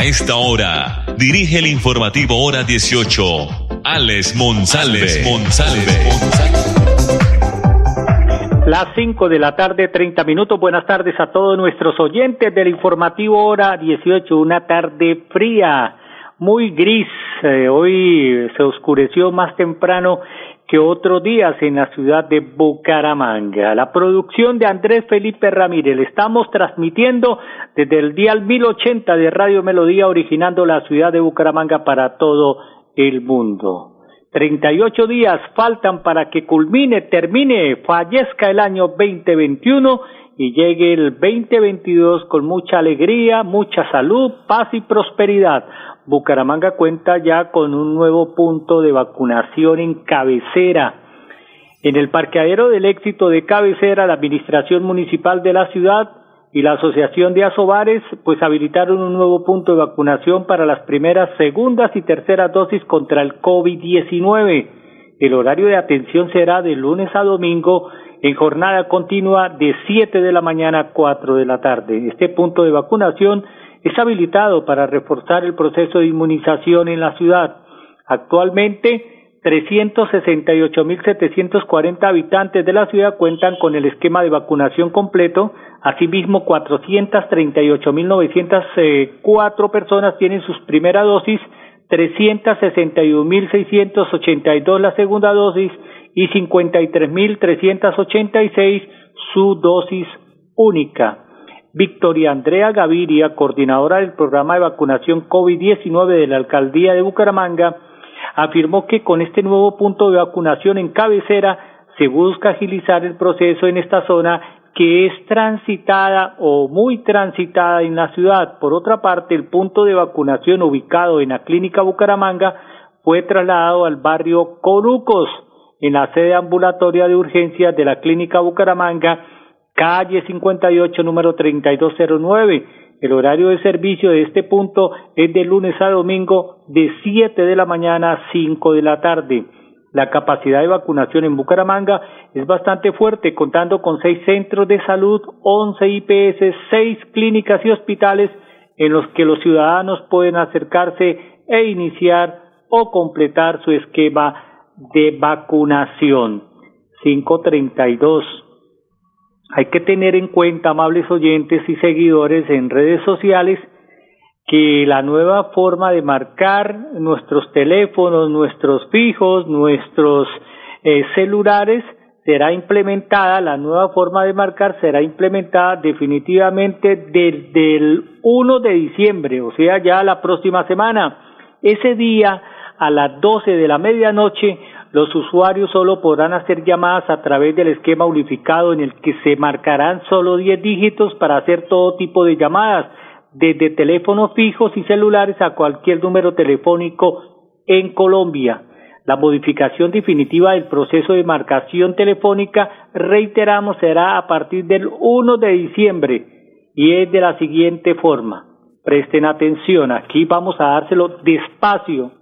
A esta hora, dirige el informativo Hora 18, Alex Monsalve. Las 5 de la tarde, 30 minutos. Buenas tardes a todos nuestros oyentes del informativo Hora 18. Una tarde fría, muy gris. Eh, hoy se oscureció más temprano que otros días en la ciudad de Bucaramanga. La producción de Andrés Felipe Ramírez. Estamos transmitiendo desde el día 1080 de Radio Melodía, originando la ciudad de Bucaramanga para todo el mundo. 38 días faltan para que culmine, termine, fallezca el año 2021 y llegue el 2022 con mucha alegría, mucha salud, paz y prosperidad. Bucaramanga cuenta ya con un nuevo punto de vacunación en cabecera. En el parqueadero del éxito de cabecera, la administración municipal de la ciudad y la Asociación de Asobares pues habilitaron un nuevo punto de vacunación para las primeras, segundas y terceras dosis contra el COVID-19. El horario de atención será de lunes a domingo en jornada continua de 7 de la mañana a 4 de la tarde. Este punto de vacunación es habilitado para reforzar el proceso de inmunización en la ciudad. Actualmente, 368.740 habitantes de la ciudad cuentan con el esquema de vacunación completo. Asimismo, 438.904 personas tienen sus primeras dosis, 361.682 la segunda dosis y 53.386 su dosis única. Victoria Andrea Gaviria, coordinadora del programa de vacunación COVID-19 de la alcaldía de Bucaramanga, afirmó que con este nuevo punto de vacunación en cabecera se busca agilizar el proceso en esta zona que es transitada o muy transitada en la ciudad. Por otra parte, el punto de vacunación ubicado en la clínica Bucaramanga fue trasladado al barrio Corucos, en la sede ambulatoria de urgencias de la clínica Bucaramanga, calle 58, número 3209. El horario de servicio de este punto es de lunes a domingo de 7 de la mañana a 5 de la tarde. La capacidad de vacunación en Bucaramanga es bastante fuerte, contando con seis centros de salud, 11 IPS, seis clínicas y hospitales en los que los ciudadanos pueden acercarse e iniciar o completar su esquema de vacunación. 532. Hay que tener en cuenta, amables oyentes y seguidores en redes sociales, que la nueva forma de marcar nuestros teléfonos, nuestros fijos, nuestros eh, celulares será implementada, la nueva forma de marcar será implementada definitivamente desde el 1 de diciembre, o sea, ya la próxima semana. Ese día a las 12 de la medianoche, los usuarios solo podrán hacer llamadas a través del esquema unificado en el que se marcarán solo 10 dígitos para hacer todo tipo de llamadas, desde teléfonos fijos y celulares a cualquier número telefónico en Colombia. La modificación definitiva del proceso de marcación telefónica, reiteramos, será a partir del 1 de diciembre y es de la siguiente forma. Presten atención, aquí vamos a dárselo despacio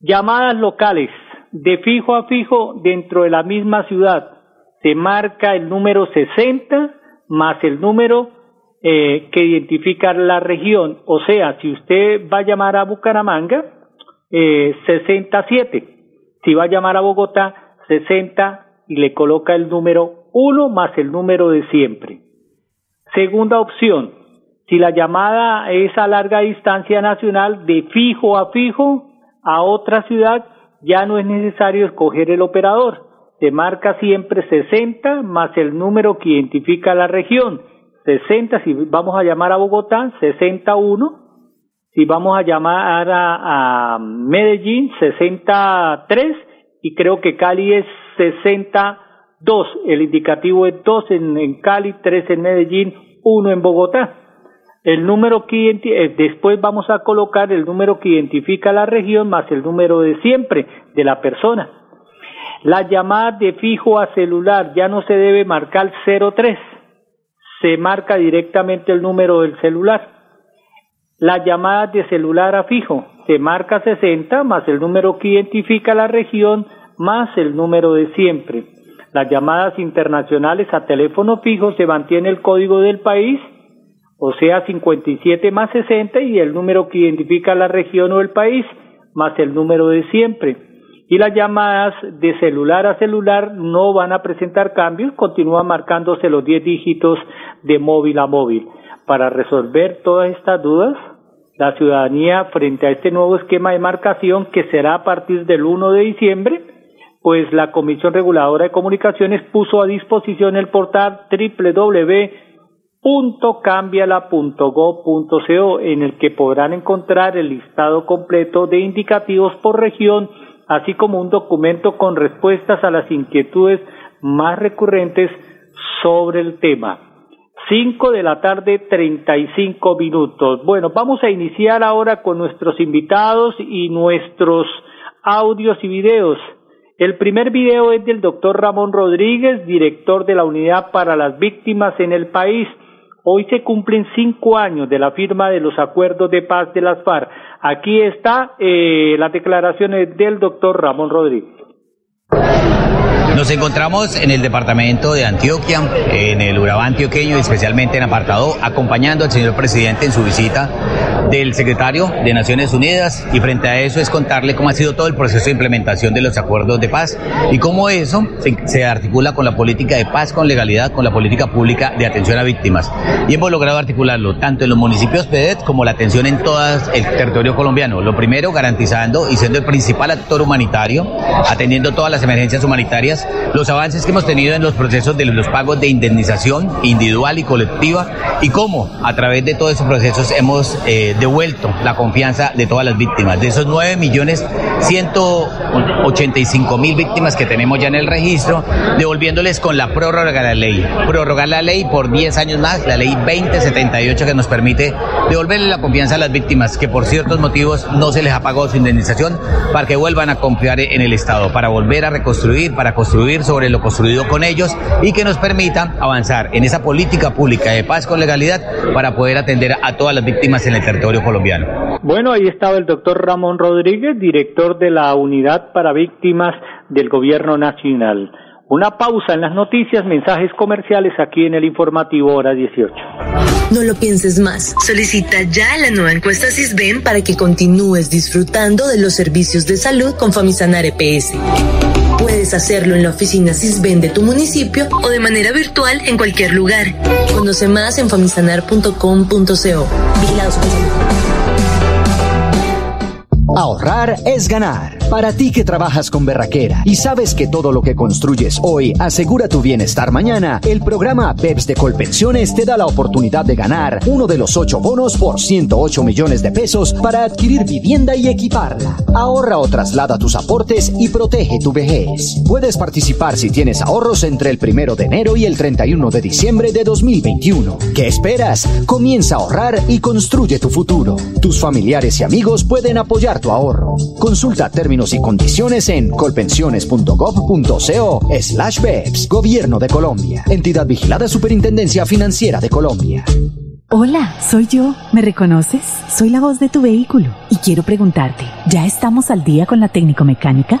Llamadas locales de fijo a fijo dentro de la misma ciudad. Se marca el número 60 más el número eh, que identifica la región. O sea, si usted va a llamar a Bucaramanga, eh, 67. Si va a llamar a Bogotá, 60 y le coloca el número 1 más el número de siempre. Segunda opción, si la llamada es a larga distancia nacional de fijo a fijo, a otra ciudad, ya no es necesario escoger el operador. Se marca siempre 60 más el número que identifica la región. 60 si vamos a llamar a Bogotá, 61. Si vamos a llamar a, Medellín, 63. Y creo que Cali es 62. El indicativo es 2 en, en Cali, 3 en Medellín, 1 en Bogotá. El número que eh, después vamos a colocar el número que identifica la región más el número de siempre de la persona. La llamada de fijo a celular ya no se debe marcar 03, se marca directamente el número del celular. La llamada de celular a fijo se marca 60 más el número que identifica la región más el número de siempre. Las llamadas internacionales a teléfono fijo se mantiene el código del país, o sea 57 más 60 y el número que identifica la región o el país más el número de siempre. Y las llamadas de celular a celular no van a presentar cambios, continúan marcándose los 10 dígitos de móvil a móvil. Para resolver todas estas dudas, la ciudadanía frente a este nuevo esquema de marcación que será a partir del 1 de diciembre, pues la Comisión Reguladora de Comunicaciones puso a disposición el portal www.cambiala.gov.co en el que podrán encontrar el listado completo de indicativos por región, así como un documento con respuestas a las inquietudes más recurrentes sobre el tema. 5 de la tarde, 35 minutos. Bueno, vamos a iniciar ahora con nuestros invitados y nuestros audios y videos. El primer video es del doctor Ramón Rodríguez, director de la Unidad para las Víctimas en el país. Hoy se cumplen cinco años de la firma de los acuerdos de paz de las FARC. Aquí está eh, las declaraciones del doctor Ramón Rodríguez. Nos encontramos en el departamento de Antioquia, en el Urabá antioqueño, especialmente en apartado, acompañando al señor presidente en su visita del secretario de Naciones Unidas y frente a eso es contarle cómo ha sido todo el proceso de implementación de los acuerdos de paz y cómo eso se, articula con la política de paz, con legalidad, con la política pública de atención a víctimas. Y hemos logrado articularlo tanto en los municipios PEDET como la atención en todo el territorio colombiano. Lo primero, garantizando y siendo el principal actor humanitario, atendiendo todas las emergencias humanitarias, los avances que hemos tenido en los procesos de los pagos de indemnización individual y colectiva y cómo a través de todos esos procesos hemos eh, devuelto la confianza de todas las víctimas. De esos 9 millones 185 mil víctimas que tenemos ya en el registro, devolviéndoles con la prórroga de la ley. Prorrogar la ley por 10 años más, la ley 2078 que nos permite devolverle la confianza a las víctimas que por ciertos motivos no se les ha pagado su indemnización para que vuelvan a confiar en el Estado, para volver a reconstruir, para construir sobre lo construido con ellos y que nos permita avanzar en esa política pública de paz con legalidad para poder atender a todas las víctimas en el territorio colombiano. Bueno, ahí estaba el doctor Ramón Rodríguez, director de la Unidad para Víctimas del Gobierno Nacional. Una pausa en las noticias, mensajes comerciales aquí en el informativo hora 18. No lo pienses más. Solicita ya la nueva encuesta CISBEN para que continúes disfrutando de los servicios de salud con Famisanar EPS. Puedes hacerlo en la oficina CISBEN de tu municipio o de manera virtual en cualquier lugar. Conoce más en famisanar.com.co. Vigilados Ahorrar es ganar. Para ti que trabajas con Berraquera y sabes que todo lo que construyes hoy asegura tu bienestar mañana, el programa PEPS de Colpensiones te da la oportunidad de ganar uno de los ocho bonos por 108 millones de pesos para adquirir vivienda y equiparla. Ahorra o traslada tus aportes y protege tu vejez. Puedes participar si tienes ahorros entre el primero de enero y el 31 de diciembre de 2021. ¿Qué esperas? Comienza a ahorrar y construye tu futuro. Tus familiares y amigos pueden apoyar tu ahorro. Consulta términos y condiciones en colpensiones.gov.co slash BEPS. Gobierno de Colombia. Entidad vigilada Superintendencia Financiera de Colombia. Hola, soy yo. ¿Me reconoces? Soy la voz de tu vehículo y quiero preguntarte, ¿ya estamos al día con la técnico mecánica?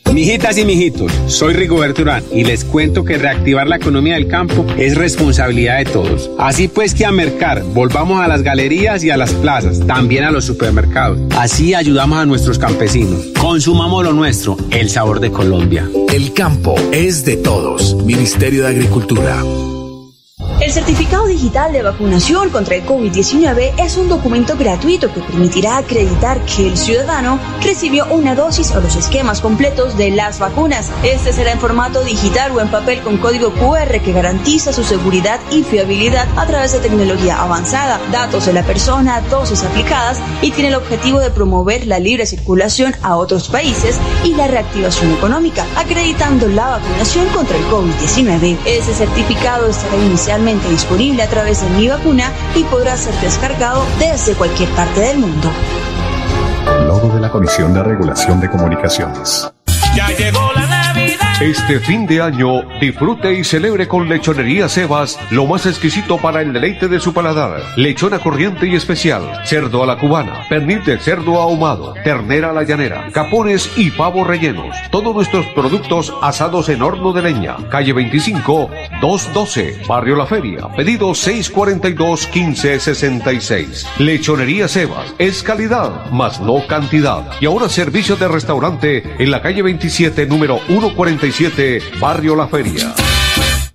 Mijitas y mijitos, soy Rigoberto Urán y les cuento que reactivar la economía del campo es responsabilidad de todos. Así pues que a mercar, volvamos a las galerías y a las plazas, también a los supermercados. Así ayudamos a nuestros campesinos. Consumamos lo nuestro, el sabor de Colombia. El campo es de todos. Ministerio de Agricultura. El certificado digital de vacunación contra el COVID-19 es un documento gratuito que permitirá acreditar que el ciudadano recibió una dosis o los esquemas completos de las vacunas. Este será en formato digital o en papel con código QR que garantiza su seguridad y fiabilidad a través de tecnología avanzada, datos de la persona, dosis aplicadas y tiene el objetivo de promover la libre circulación a otros países y la reactivación económica, acreditando la vacunación contra el COVID-19. Ese certificado estará inicialmente disponible a través de Mi Vacuna y podrá ser descargado desde cualquier parte del mundo. Logo de la Comisión de Regulación de Comunicaciones. Ya llegó. Este fin de año, disfrute y celebre con Lechonería Sebas lo más exquisito para el deleite de su paladar. Lechona corriente y especial, cerdo a la cubana, pernil de cerdo ahumado, ternera a la llanera, capones y pavos rellenos. Todos nuestros productos asados en horno de leña. Calle 25, 212, Barrio La Feria. Pedido 642-1566. Lechonería Sebas es calidad, más no cantidad. Y ahora servicio de restaurante en la calle 27, número 147 Barrio La Feria.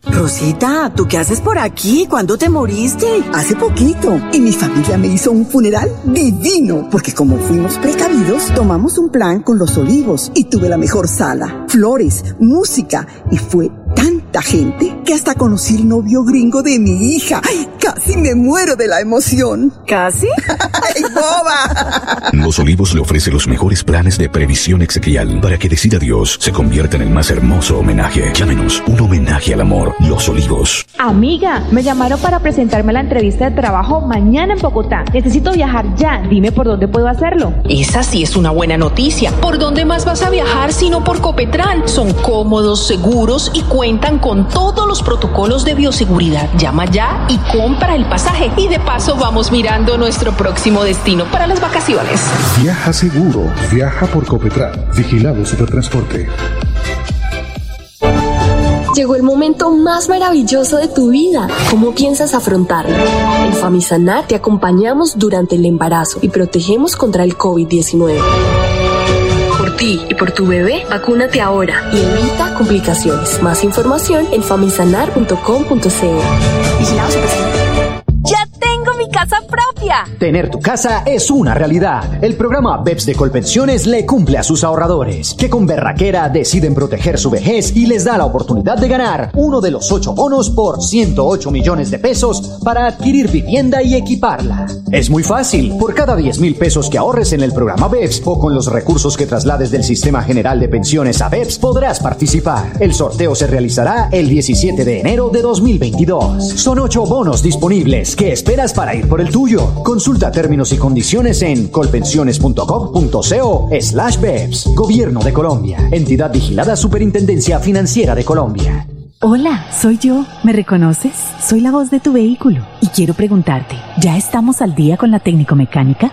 Rosita, ¿tú qué haces por aquí? ¿Cuándo te moriste? Hace poquito. Y mi familia me hizo un funeral divino. Porque como fuimos precavidos, tomamos un plan con los olivos y tuve la mejor sala, flores, música y fue tanta gente que hasta conocí el novio gringo de mi hija. ¡Ay, casi me muero de la emoción! ¿Casi? ¡Ay, boba! Los Olivos le ofrece los mejores planes de previsión exequial para que decida Dios se convierta en el más hermoso homenaje. Llámenos un homenaje al amor. Los Olivos. Amiga, me llamaron para presentarme a la entrevista de trabajo mañana en Bogotá. Necesito viajar ya. Dime por dónde puedo hacerlo. Esa sí es una buena noticia. ¿Por dónde más vas a viajar sino por Copetran? Son cómodos, seguros y cuentan con todos los protocolos de bioseguridad. Llama ya y compra el pasaje. Y de paso vamos mirando nuestro próximo destino para las vacaciones. Viaja seguro. Viaja por Copetran. Vigilado Supertransporte. Llegó el momento más maravilloso de tu vida. ¿Cómo piensas afrontarlo? En Famisanar te acompañamos durante el embarazo y protegemos contra el COVID-19. Por ti y por tu bebé, vacúnate ahora y evita complicaciones. Más información en famisanar.com.co. Vigilado ¡Ya tengo mi Tener tu casa es una realidad. El programa BEPS de Colpensiones le cumple a sus ahorradores, que con berraquera deciden proteger su vejez y les da la oportunidad de ganar uno de los ocho bonos por 108 millones de pesos para adquirir vivienda y equiparla. Es muy fácil. Por cada 10 mil pesos que ahorres en el programa BEPS o con los recursos que traslades del Sistema General de Pensiones a BEPS, podrás participar. El sorteo se realizará el 17 de enero de 2022. Son ocho bonos disponibles. ¿Qué esperas para ir por el tuyo? Consulta términos y condiciones en colpensiones.gov.co slash BEPS. Gobierno de Colombia. Entidad vigilada Superintendencia Financiera de Colombia. Hola, soy yo. ¿Me reconoces? Soy la voz de tu vehículo y quiero preguntarte, ¿ya estamos al día con la técnico mecánica?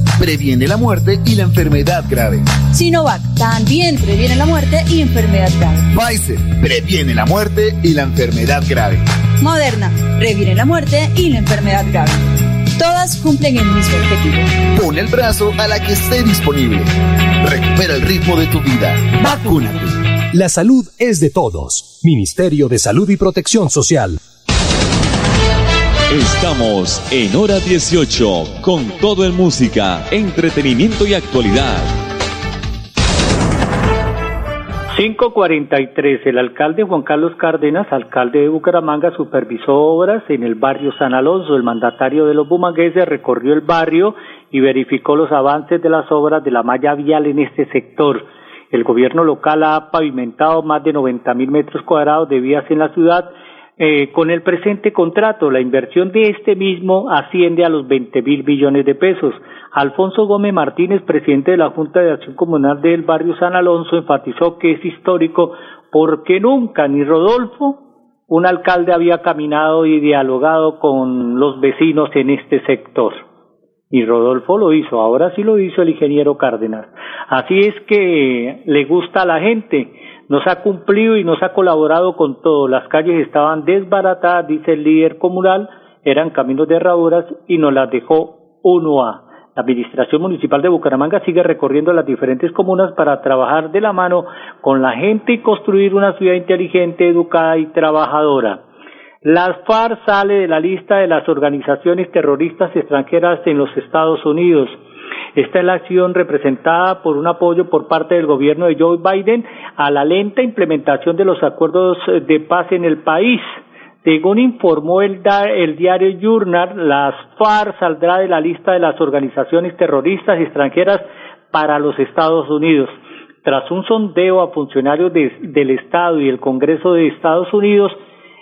Previene la muerte y la enfermedad grave. Sinovac. También previene la muerte y enfermedad grave. Pfizer. Previene la muerte y la enfermedad grave. Moderna. Previene la muerte y la enfermedad grave. Todas cumplen el mismo objetivo. Pon el brazo a la que esté disponible. Recupera el ritmo de tu vida. Vacúnate. La salud es de todos. Ministerio de Salud y Protección Social. Estamos en hora 18 con todo en música, entretenimiento y actualidad. 543. El alcalde Juan Carlos Cárdenas, alcalde de Bucaramanga, supervisó obras en el barrio San Alonso. El mandatario de los bumangueses recorrió el barrio y verificó los avances de las obras de la malla vial en este sector. El gobierno local ha pavimentado más de 90 mil metros cuadrados de vías en la ciudad eh, con el presente contrato, la inversión de este mismo asciende a los 20 mil billones de pesos. Alfonso Gómez Martínez, presidente de la Junta de Acción Comunal del barrio San Alonso, enfatizó que es histórico porque nunca ni Rodolfo un alcalde había caminado y dialogado con los vecinos en este sector. Y Rodolfo lo hizo, ahora sí lo hizo el ingeniero Cárdenas. Así es que le gusta a la gente, nos ha cumplido y nos ha colaborado con todo. Las calles estaban desbaratadas, dice el líder comunal, eran caminos de herraduras y nos las dejó uno a. La Administración Municipal de Bucaramanga sigue recorriendo las diferentes comunas para trabajar de la mano con la gente y construir una ciudad inteligente, educada y trabajadora. Las FARC sale de la lista de las organizaciones terroristas extranjeras en los Estados Unidos. Esta es la acción representada por un apoyo por parte del gobierno de Joe Biden a la lenta implementación de los acuerdos de paz en el país. Según informó el, el, diario Journal, las FARC saldrá de la lista de las organizaciones terroristas extranjeras para los Estados Unidos. Tras un sondeo a funcionarios de, del Estado y el Congreso de Estados Unidos,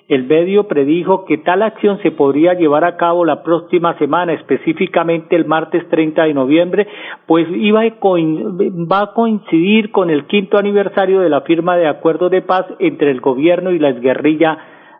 el medio predijo que tal acción se podría llevar a cabo la próxima semana, específicamente el martes 30 de noviembre, pues iba a va a coincidir con el quinto aniversario de la firma de acuerdo de paz entre el gobierno y la guerrilla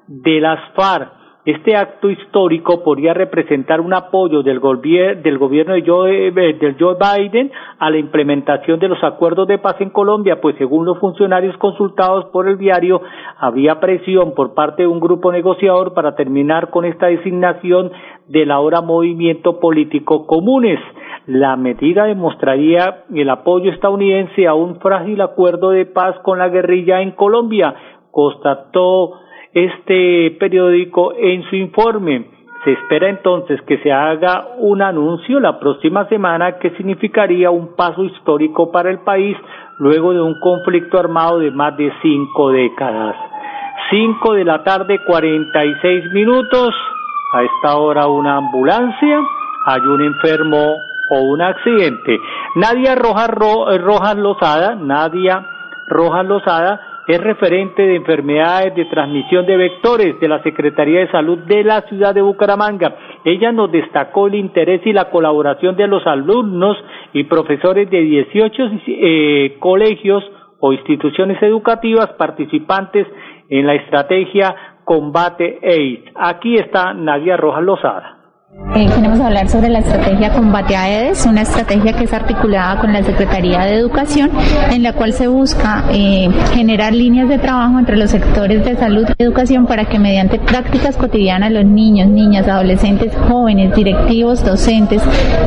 de las FARC. Este acto histórico podría representar un apoyo del, del gobierno de Joe, eh, Joe Biden a la implementación de los acuerdos de paz en Colombia, pues según los funcionarios consultados por el diario, había presión por parte de un grupo negociador para terminar con esta designación del ahora movimiento político comunes. La medida demostraría el apoyo estadounidense a un frágil acuerdo de paz con la guerrilla en Colombia, constató este periódico en su informe. Se espera entonces que se haga un anuncio la próxima semana que significaría un paso histórico para el país luego de un conflicto armado de más de cinco décadas. Cinco de la tarde, cuarenta y seis minutos. A esta hora una ambulancia, hay un enfermo o un accidente. Nadia Rojas, Rojas Lozada, Nadia Rojas Lozada es referente de enfermedades de transmisión de vectores de la Secretaría de Salud de la ciudad de Bucaramanga. Ella nos destacó el interés y la colaboración de los alumnos y profesores de 18 eh, colegios o instituciones educativas participantes en la estrategia Combate AIDS. Aquí está Nadia Rojas Lozada. Eh, queremos hablar sobre la estrategia Combate a EDES, una estrategia que es articulada con la Secretaría de Educación, en la cual se busca eh, generar líneas de trabajo entre los sectores de salud y educación para que mediante prácticas cotidianas los niños, niñas, adolescentes, jóvenes, directivos, docentes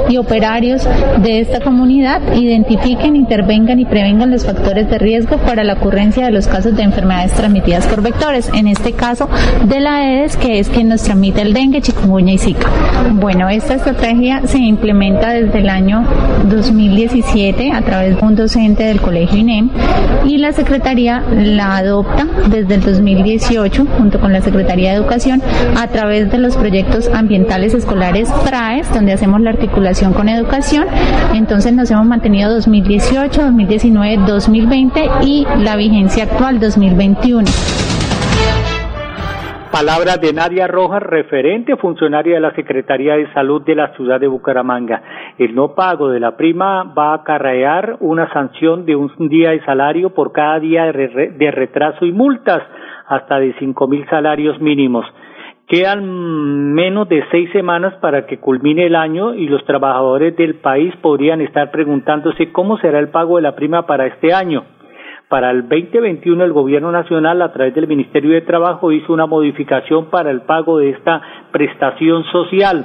y operarios de esta comunidad identifiquen, intervengan y prevengan los factores de riesgo para la ocurrencia de los casos de enfermedades transmitidas por vectores, en este caso de la EDES, que es quien nos transmite el dengue, chikungunya y zika. Bueno, esta estrategia se implementa desde el año 2017 a través de un docente del Colegio INEM y la Secretaría la adopta desde el 2018 junto con la Secretaría de Educación a través de los proyectos ambientales escolares PRAES, donde hacemos la articulación con educación. Entonces nos hemos mantenido 2018, 2019, 2020 y la vigencia actual 2021. Palabras de Nadia Rojas, referente funcionaria de la Secretaría de Salud de la ciudad de Bucaramanga. El no pago de la prima va a acarrear una sanción de un día de salario por cada día de, retraso y multas hasta de cinco mil salarios mínimos. Quedan menos de seis semanas para que culmine el año y los trabajadores del país podrían estar preguntándose cómo será el pago de la prima para este año. Para el 2021 el Gobierno Nacional a través del Ministerio de Trabajo hizo una modificación para el pago de esta prestación social.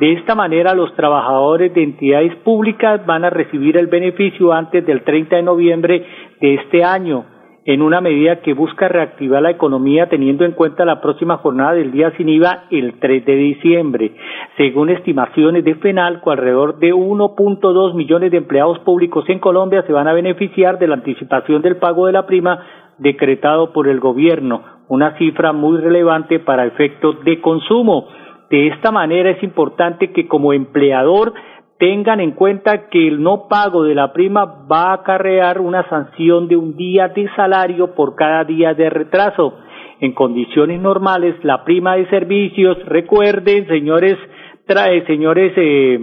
De esta manera los trabajadores de entidades públicas van a recibir el beneficio antes del 30 de noviembre de este año en una medida que busca reactivar la economía teniendo en cuenta la próxima jornada del día sin IVA el 3 de diciembre. Según estimaciones de FENALCO, alrededor de 1.2 millones de empleados públicos en Colombia se van a beneficiar de la anticipación del pago de la prima decretado por el gobierno, una cifra muy relevante para efectos de consumo. De esta manera es importante que como empleador tengan en cuenta que el no pago de la prima va a acarrear una sanción de un día de salario por cada día de retraso. En condiciones normales, la prima de servicios, recuerden, señores, trae, señores eh,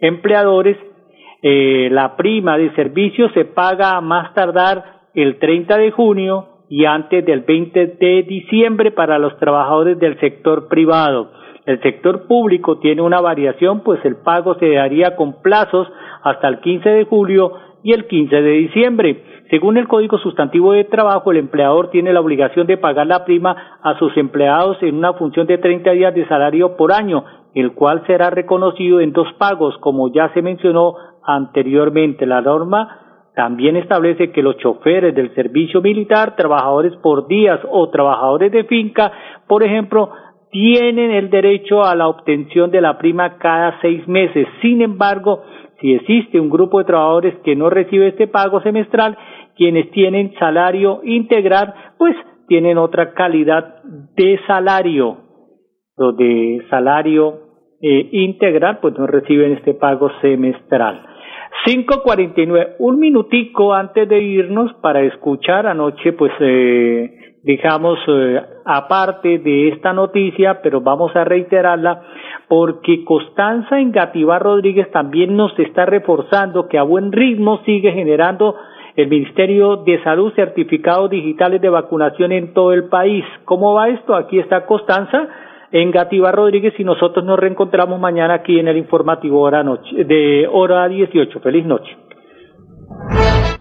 empleadores, eh, la prima de servicios se paga a más tardar el 30 de junio y antes del 20 de diciembre para los trabajadores del sector privado. El sector público tiene una variación, pues el pago se daría con plazos hasta el 15 de julio y el 15 de diciembre. Según el Código Sustantivo de Trabajo, el empleador tiene la obligación de pagar la prima a sus empleados en una función de 30 días de salario por año, el cual será reconocido en dos pagos, como ya se mencionó anteriormente. La norma también establece que los choferes del servicio militar, trabajadores por días o trabajadores de finca, por ejemplo, tienen el derecho a la obtención de la prima cada seis meses. Sin embargo, si existe un grupo de trabajadores que no recibe este pago semestral, quienes tienen salario integral, pues tienen otra calidad de salario. Los de salario eh, integral, pues no reciben este pago semestral. 5.49, un minutico antes de irnos para escuchar anoche, pues eh, digamos, eh, aparte de esta noticia, pero vamos a reiterarla, porque Constanza Engativá Rodríguez también nos está reforzando que a buen ritmo sigue generando el Ministerio de Salud certificados digitales de vacunación en todo el país. ¿Cómo va esto? Aquí está Constanza Engativá Rodríguez y nosotros nos reencontramos mañana aquí en el informativo hora noche, de hora 18. Feliz noche.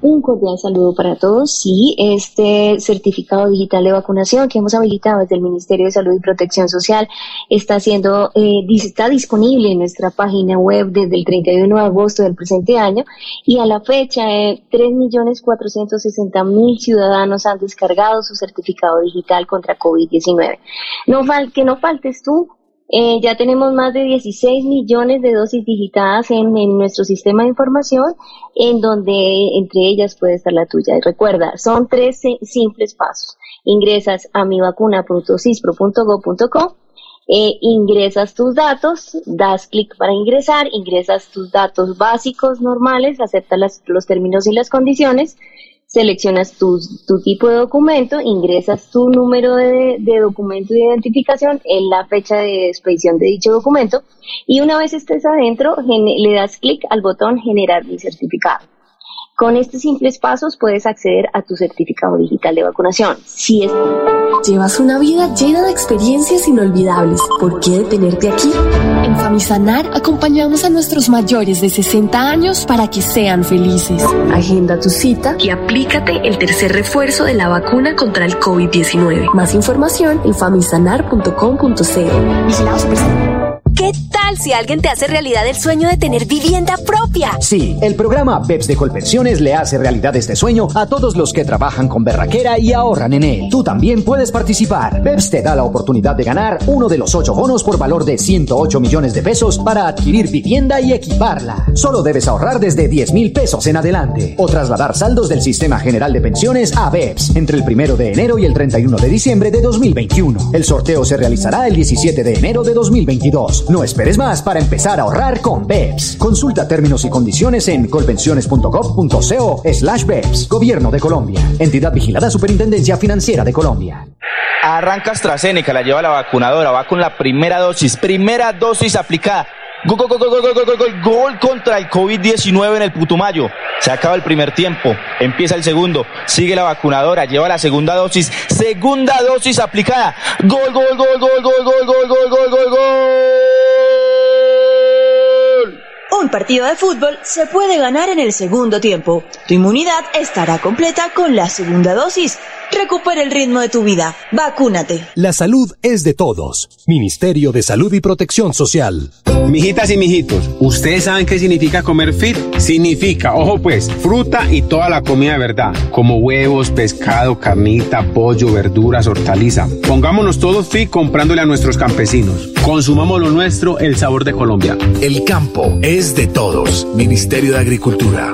Un cordial saludo para todos. Sí, este certificado digital de vacunación que hemos habilitado desde el Ministerio de Salud y Protección Social está siendo eh, está disponible en nuestra página web desde el 31 de agosto del presente año y a la fecha eh, 3.460.000 ciudadanos han descargado su certificado digital contra COVID-19. No fal que no faltes tú eh, ya tenemos más de 16 millones de dosis digitadas en, nuestro sistema de información, en donde entre ellas puede estar la tuya. Y recuerda, son tres simples pasos. Ingresas a mivacuna.cispro.go.co, eh, ingresas tus datos, das clic para ingresar, ingresas tus datos básicos normales, aceptas los términos y las condiciones, seleccionas tu, tipo de documento, ingresas tu número de, de, documento de identificación en la fecha de expedición de dicho documento y una vez estés adentro le das clic al botón generar mi certificado. Con estos simples pasos puedes acceder a tu certificado digital de vacunación. Si. Llevas una vida llena de experiencias inolvidables. ¿Por qué detenerte aquí? En Famisanar acompañamos a nuestros mayores de 60 años para que sean felices. Agenda tu cita y aplícate el tercer refuerzo de la vacuna contra el COVID-19. Más información en famisanar.com.co. Vigilados ¿Qué tal si alguien te hace realidad el sueño de tener vivienda propia? Sí, el programa BEPS de Colpensiones le hace realidad este sueño a todos los que trabajan con berraquera y ahorran en él. Tú también puedes participar. BEPS te da la oportunidad de ganar uno de los ocho bonos por valor de 108 millones de pesos para adquirir vivienda y equiparla. Solo debes ahorrar desde 10 mil pesos en adelante o trasladar saldos del Sistema General de Pensiones a BEPS entre el primero de enero y el 31 de diciembre de 2021. El sorteo se realizará el 17 de enero de 2022. No esperes más para empezar a ahorrar con BEPS. Consulta términos y condiciones en colpensiones.gov.co slash BEPS. Gobierno de Colombia. Entidad vigilada Superintendencia Financiera de Colombia. Arranca AstraZeneca, la lleva la vacunadora, va con la primera dosis, primera dosis aplicada. Gol, contra el COVID-19 en el Putumayo. Se acaba el primer tiempo, empieza el segundo, sigue la vacunadora, lleva la segunda dosis, segunda dosis aplicada. Gol, gol, gol, gol, gol, gol, gol, gol, gol, gol, gol. Un partido de fútbol se puede ganar en el segundo tiempo. Tu inmunidad estará completa con la segunda dosis. Recupera el ritmo de tu vida. Vacúnate. La salud es de todos. Ministerio de Salud y Protección Social. Mijitas y mijitos, ¿ustedes saben qué significa comer fit? Significa, ojo pues, fruta y toda la comida de verdad, como huevos, pescado, carnita, pollo, verduras, hortaliza. Pongámonos todos fit comprándole a nuestros campesinos. Consumamos lo nuestro, el sabor de Colombia. El campo es de todos. Ministerio de Agricultura.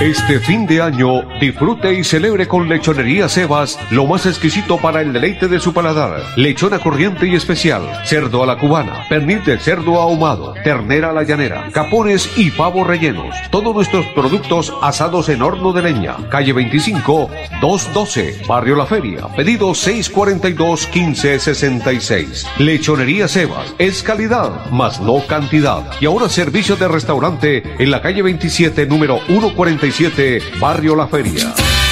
Este fin de año, disfrute y celebre con Lechonería Sebas lo más exquisito para el deleite de su paladar. Lechona corriente y especial, cerdo a la cubana, pernil de cerdo ahumado, ternera a la llanera, capones y pavo rellenos. Todos nuestros productos asados en horno de leña. Calle 25, 212, Barrio La Feria. Pedido 642 1566. Lechonería Sebas es calidad, más no cantidad. Y ahora servicio de restaurante en la calle 27, número 140 Barrio La Feria.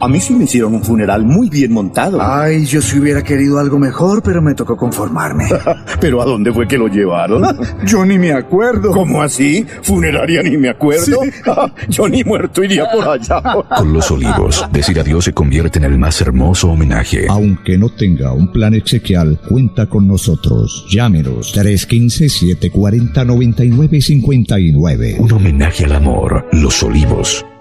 A mí sí me hicieron un funeral muy bien montado. Ay, yo sí hubiera querido algo mejor, pero me tocó conformarme. ¿Pero a dónde fue que lo llevaron? yo ni me acuerdo. ¿Cómo así? ¿Funeraria ni me acuerdo? yo ni muerto iría por allá. Con los olivos, decir adiós se convierte en el más hermoso homenaje. Aunque no tenga un plan exequial, cuenta con nosotros. Llámenos 315-740-9959. Un homenaje al amor. Los olivos.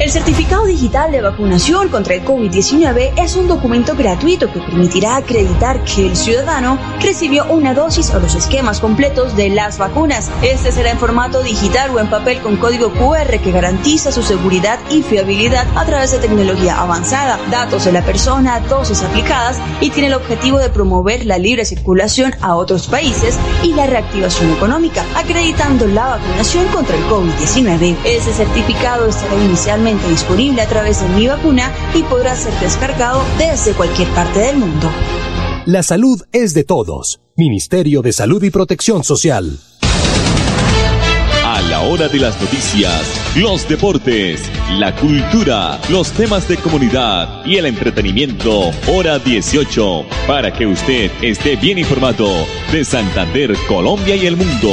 El certificado digital de vacunación contra el COVID-19 es un documento gratuito que permitirá acreditar que el ciudadano recibió una dosis o los esquemas completos de las vacunas. Este será en formato digital o en papel con código QR que garantiza su seguridad y fiabilidad a través de tecnología avanzada, datos de la persona, dosis aplicadas y tiene el objetivo de promover la libre circulación a otros países y la reactivación económica, acreditando la vacunación contra el COVID-19. Este certificado estará inicialmente disponible a través de Mi Vacuna y podrá ser descargado desde cualquier parte del mundo. La salud es de todos. Ministerio de Salud y Protección Social. A la hora de las noticias, los deportes, la cultura, los temas de comunidad y el entretenimiento, hora 18, para que usted esté bien informado de Santander, Colombia y el mundo.